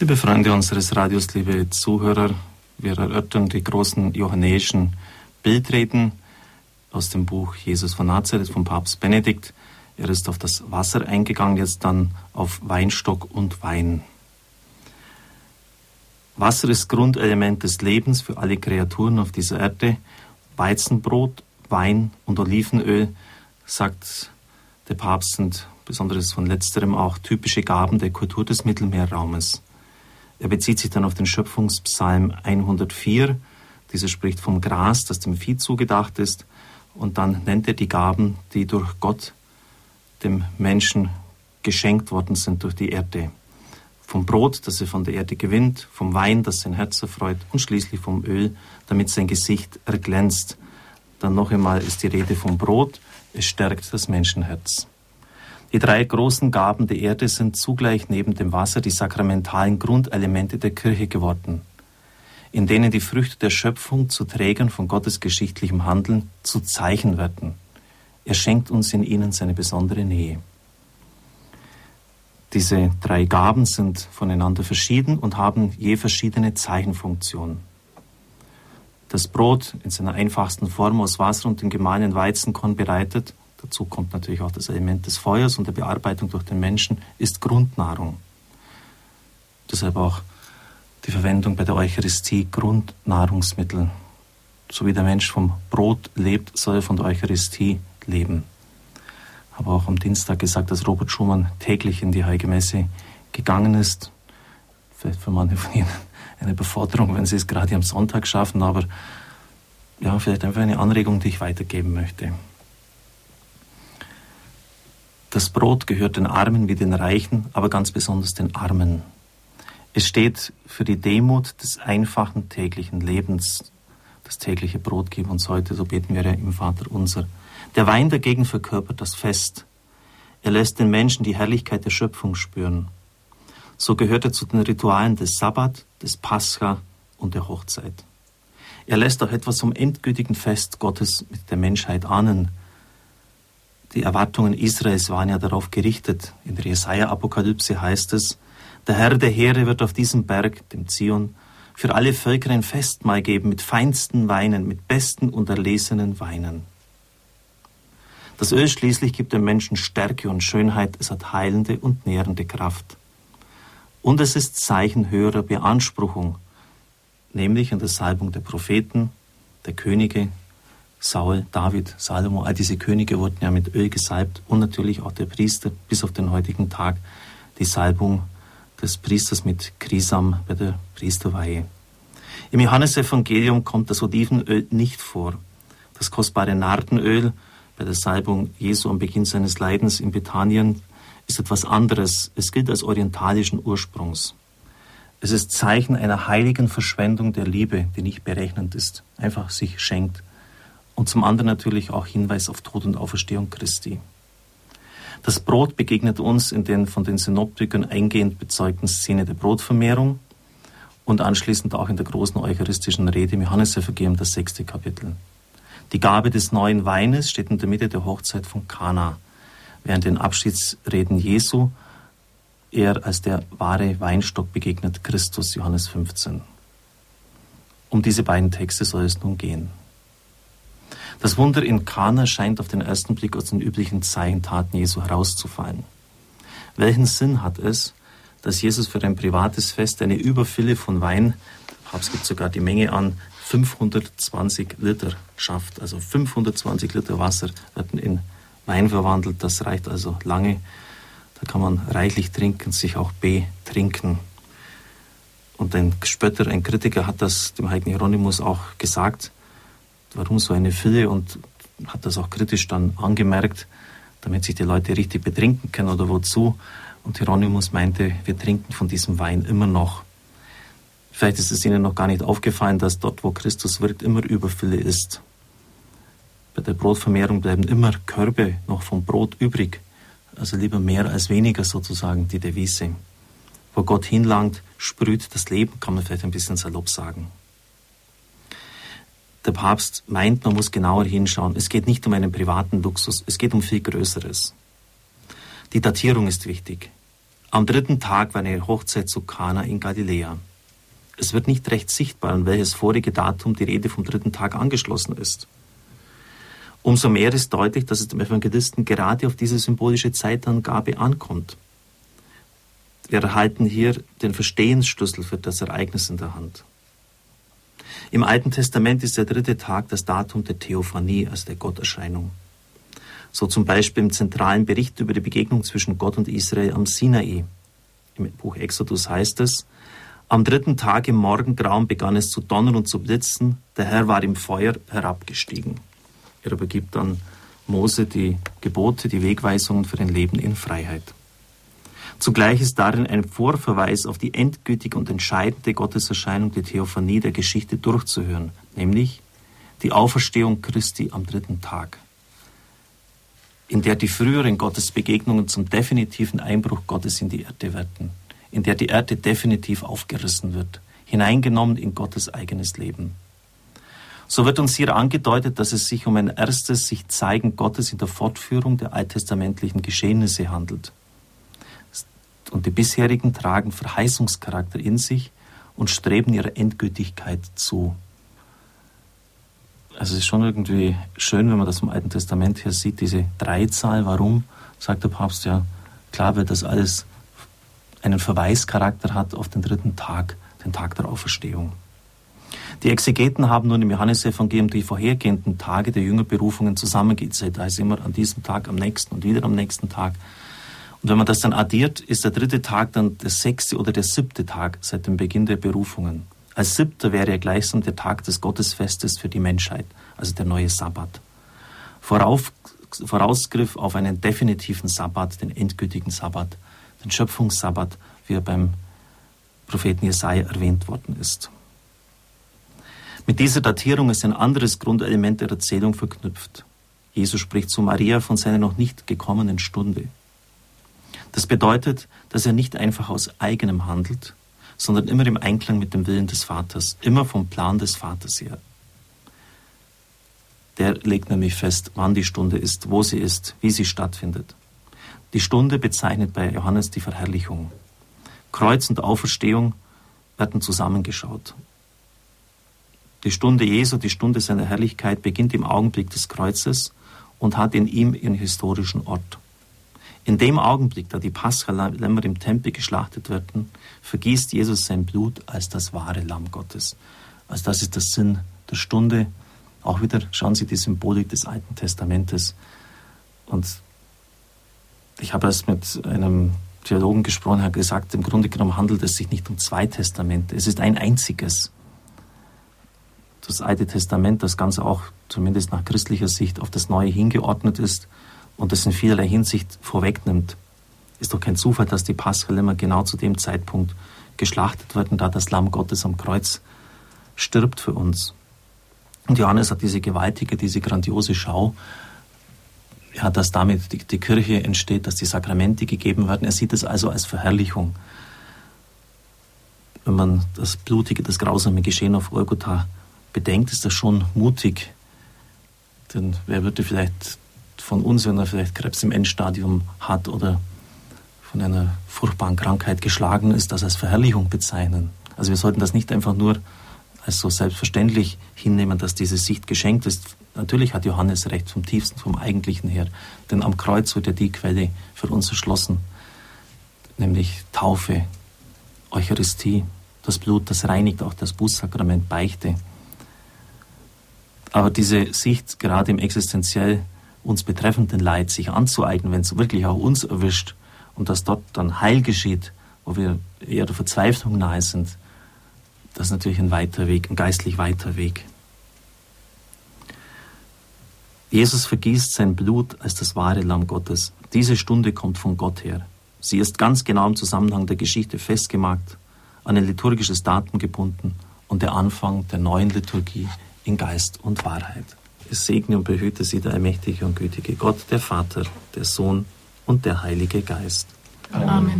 Liebe Freunde unseres Radios, liebe Zuhörer, wir erörtern die großen johannäischen Bildreden aus dem Buch Jesus von Nazareth vom Papst Benedikt. Er ist auf das Wasser eingegangen, jetzt dann auf Weinstock und Wein. Wasser ist Grundelement des Lebens für alle Kreaturen auf dieser Erde. Weizenbrot, Wein und Olivenöl, sagt der Papst, sind besonders von letzterem auch typische Gaben der Kultur des Mittelmeerraumes. Er bezieht sich dann auf den Schöpfungspsalm 104. Dieser spricht vom Gras, das dem Vieh zugedacht ist. Und dann nennt er die Gaben, die durch Gott dem Menschen geschenkt worden sind durch die Erde. Vom Brot, das er von der Erde gewinnt, vom Wein, das sein Herz erfreut und schließlich vom Öl, damit sein Gesicht erglänzt. Dann noch einmal ist die Rede vom Brot, es stärkt das Menschenherz. Die drei großen Gaben der Erde sind zugleich neben dem Wasser die sakramentalen Grundelemente der Kirche geworden, in denen die Früchte der Schöpfung zu Trägern von Gottes geschichtlichem Handeln, zu Zeichen werden. Er schenkt uns in ihnen seine besondere Nähe. Diese drei Gaben sind voneinander verschieden und haben je verschiedene Zeichenfunktionen. Das Brot in seiner einfachsten Form aus Wasser und dem gemahlenen Weizenkorn bereitet dazu kommt natürlich auch das Element des Feuers und der Bearbeitung durch den Menschen, ist Grundnahrung. Deshalb auch die Verwendung bei der Eucharistie Grundnahrungsmittel. So wie der Mensch vom Brot lebt, soll er von der Eucharistie leben. Habe auch am Dienstag gesagt, dass Robert Schumann täglich in die Heilige Messe gegangen ist. Vielleicht für manche von Ihnen eine Beforderung, wenn Sie es gerade am Sonntag schaffen, aber ja, vielleicht einfach eine Anregung, die ich weitergeben möchte. Das Brot gehört den Armen wie den Reichen, aber ganz besonders den Armen. Es steht für die Demut des einfachen täglichen Lebens. Das tägliche Brot gib uns heute, so beten wir ja im Vater unser. Der Wein dagegen verkörpert das Fest. Er lässt den Menschen die Herrlichkeit der Schöpfung spüren. So gehört er zu den Ritualen des Sabbat, des Pascha und der Hochzeit. Er lässt auch etwas vom endgültigen Fest Gottes mit der Menschheit ahnen, die Erwartungen Israels waren ja darauf gerichtet. In der Jesaja-Apokalypse heißt es, der Herr der Heere wird auf diesem Berg, dem Zion, für alle Völker ein Festmahl geben mit feinsten Weinen, mit besten und erlesenen Weinen. Das Öl schließlich gibt dem Menschen Stärke und Schönheit, es hat heilende und nährende Kraft. Und es ist Zeichen höherer Beanspruchung, nämlich in der Salbung der Propheten, der Könige, Saul, David, Salomo, all diese Könige wurden ja mit Öl gesalbt und natürlich auch der Priester bis auf den heutigen Tag die Salbung des Priesters mit Krisam bei der Priesterweihe. Im Johannesevangelium kommt das Olivenöl nicht vor. Das kostbare Nardenöl bei der Salbung Jesu am Beginn seines Leidens in Bethanien ist etwas anderes. Es gilt als orientalischen Ursprungs. Es ist Zeichen einer heiligen Verschwendung der Liebe, die nicht berechnend ist, einfach sich schenkt und zum anderen natürlich auch Hinweis auf Tod und Auferstehung Christi. Das Brot begegnet uns in den von den Synoptikern eingehend bezeugten Szene der Brotvermehrung und anschließend auch in der großen eucharistischen Rede im Johannesevangelium, das sechste Kapitel. Die Gabe des neuen Weines steht in der Mitte der Hochzeit von Kana, während den Abschiedsreden Jesu er als der wahre Weinstock begegnet Christus, Johannes 15. Um diese beiden Texte soll es nun gehen. Das Wunder in Kana scheint auf den ersten Blick aus den üblichen Zeichentaten Jesu herauszufallen. Welchen Sinn hat es, dass Jesus für ein privates Fest eine Überfülle von Wein, Papst gibt sogar die Menge an, 520 Liter schafft. Also 520 Liter Wasser werden in Wein verwandelt. Das reicht also lange. Da kann man reichlich trinken, sich auch betrinken. Und ein Spötter, ein Kritiker hat das dem heiligen Hieronymus auch gesagt warum so eine Fülle und hat das auch kritisch dann angemerkt, damit sich die Leute richtig betrinken können oder wozu. Und Hieronymus meinte, wir trinken von diesem Wein immer noch. Vielleicht ist es Ihnen noch gar nicht aufgefallen, dass dort, wo Christus wirkt, immer Überfülle ist. Bei der Brotvermehrung bleiben immer Körbe noch vom Brot übrig. Also lieber mehr als weniger sozusagen die Devise. Wo Gott hinlangt, sprüht das Leben, kann man vielleicht ein bisschen salopp sagen. Der Papst meint, man muss genauer hinschauen. Es geht nicht um einen privaten Luxus, es geht um viel Größeres. Die Datierung ist wichtig. Am dritten Tag war eine Hochzeit zu Kana in Galiläa. Es wird nicht recht sichtbar, an welches vorige Datum die Rede vom dritten Tag angeschlossen ist. Umso mehr ist deutlich, dass es dem Evangelisten gerade auf diese symbolische Zeitangabe ankommt. Wir erhalten hier den Verstehensschlüssel für das Ereignis in der Hand. Im Alten Testament ist der dritte Tag das Datum der Theophanie, also der Gotterscheinung. So zum Beispiel im zentralen Bericht über die Begegnung zwischen Gott und Israel am Sinai. Im Buch Exodus heißt es, am dritten Tag im Morgengrauen begann es zu donnern und zu blitzen, der Herr war im Feuer herabgestiegen. Er übergibt dann Mose die Gebote, die Wegweisungen für ein Leben in Freiheit. Zugleich ist darin ein Vorverweis auf die endgültige und entscheidende Gotteserscheinung, die Theophanie der Geschichte durchzuhören, nämlich die Auferstehung Christi am dritten Tag, in der die früheren Gottesbegegnungen zum definitiven Einbruch Gottes in die Erde werden, in der die Erde definitiv aufgerissen wird, hineingenommen in Gottes eigenes Leben. So wird uns hier angedeutet, dass es sich um ein erstes sich zeigen Gottes in der Fortführung der alttestamentlichen Geschehnisse handelt. Und die bisherigen tragen Verheißungscharakter in sich und streben ihrer Endgültigkeit zu. Also es ist schon irgendwie schön, wenn man das im Alten Testament her sieht, diese Dreizahl. Warum? Sagt der Papst ja, klar, weil das alles einen Verweischarakter hat auf den dritten Tag, den Tag der Auferstehung. Die Exegeten haben nun im Johannesevangelium die vorhergehenden Tage der Jüngerberufungen zusammengezählt. Da ist immer an diesem Tag, am nächsten und wieder am nächsten Tag. Und wenn man das dann addiert, ist der dritte Tag dann der sechste oder der siebte Tag seit dem Beginn der Berufungen. Als siebter wäre er gleichsam der Tag des Gottesfestes für die Menschheit, also der neue Sabbat. Vorauf, Vorausgriff auf einen definitiven Sabbat, den endgültigen Sabbat, den Schöpfungssabbat, wie er beim Propheten Jesaja erwähnt worden ist. Mit dieser Datierung ist ein anderes Grundelement der Erzählung verknüpft. Jesus spricht zu Maria von seiner noch nicht gekommenen Stunde. Das bedeutet, dass er nicht einfach aus eigenem handelt, sondern immer im Einklang mit dem Willen des Vaters, immer vom Plan des Vaters her. Der legt nämlich fest, wann die Stunde ist, wo sie ist, wie sie stattfindet. Die Stunde bezeichnet bei Johannes die Verherrlichung. Kreuz und Auferstehung werden zusammengeschaut. Die Stunde Jesu, die Stunde seiner Herrlichkeit beginnt im Augenblick des Kreuzes und hat in ihm ihren historischen Ort. In dem Augenblick, da die Paschalämmer im Tempel geschlachtet werden, vergießt Jesus sein Blut als das wahre Lamm Gottes. Also das ist der Sinn der Stunde. Auch wieder schauen Sie die Symbolik des Alten Testamentes. Und ich habe erst mit einem Theologen gesprochen, hat gesagt, im Grunde genommen handelt es sich nicht um zwei Testamente. Es ist ein einziges das Alte Testament, das Ganze auch zumindest nach christlicher Sicht auf das Neue hingeordnet ist und das in vielerlei Hinsicht vorwegnimmt. Ist doch kein Zufall, dass die Paschal genau zu dem Zeitpunkt geschlachtet werden, da das Lamm Gottes am Kreuz stirbt für uns. Und Johannes hat diese gewaltige, diese grandiose Schau, ja, dass damit die, die Kirche entsteht, dass die Sakramente gegeben werden. Er sieht es also als Verherrlichung. Wenn man das blutige, das grausame Geschehen auf Golgotha bedenkt, ist das schon mutig. Denn wer würde vielleicht von uns, wenn er vielleicht Krebs im Endstadium hat oder von einer furchtbaren Krankheit geschlagen ist, das als Verherrlichung bezeichnen? Also wir sollten das nicht einfach nur als so selbstverständlich hinnehmen, dass diese Sicht geschenkt ist. Natürlich hat Johannes recht vom tiefsten, vom eigentlichen her. Denn am Kreuz wird ja die Quelle für uns erschlossen, nämlich Taufe, Eucharistie, das Blut, das reinigt auch das Bußsakrament, Beichte. Aber diese Sicht, gerade im existenziell uns betreffenden Leid, sich anzueignen, wenn es wirklich auch uns erwischt und dass dort dann Heil geschieht, wo wir eher der Verzweiflung nahe sind, das ist natürlich ein weiter Weg, ein geistlich weiter Weg. Jesus vergießt sein Blut als das wahre Lamm Gottes. Diese Stunde kommt von Gott her. Sie ist ganz genau im Zusammenhang der Geschichte festgemacht, an ein liturgisches Datum gebunden und der Anfang der neuen Liturgie in Geist und Wahrheit. Segne und behüte sie der allmächtige und gütige Gott, der Vater, der Sohn und der Heilige Geist. Amen.